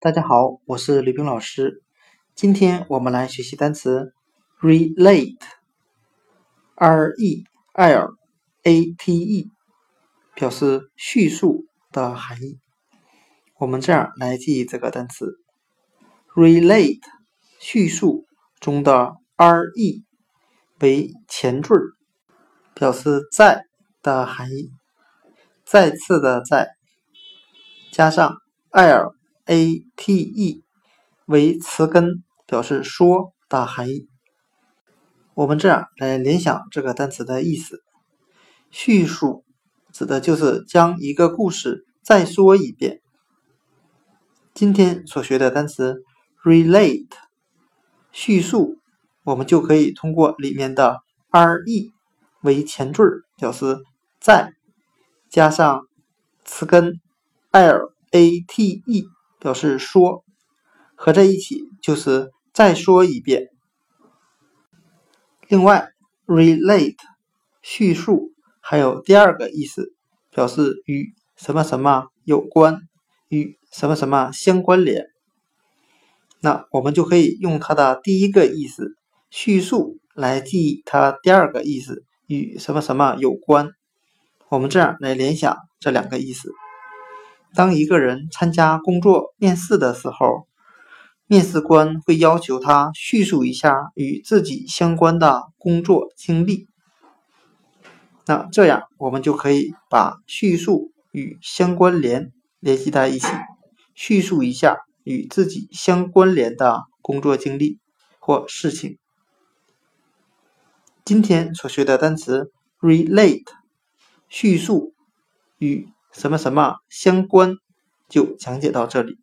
大家好，我是吕冰老师。今天我们来学习单词 relate，r e l a t e，表示叙述的含义。我们这样来记这个单词：relate，叙述中的 r e 为前缀，表示在的含义，再次的在，加上 l。A t e 为词根，表示说的含义。我们这样来联想这个单词的意思：叙述指的就是将一个故事再说一遍。今天所学的单词 relate，叙述，我们就可以通过里面的 r e 为前缀，表示在，加上词根 l a t e。表示说，合在一起就是再说一遍。另外，relate 叙述还有第二个意思，表示与什么什么有关，与什么什么相关联。那我们就可以用它的第一个意思叙述来记忆它第二个意思与什么什么有关。我们这样来联想这两个意思。当一个人参加工作面试的时候，面试官会要求他叙述一下与自己相关的工作经历。那这样我们就可以把叙述与相关联联系在一起，叙述一下与自己相关联的工作经历或事情。今天所学的单词 relate，叙述与。什么什么相关，就讲解到这里。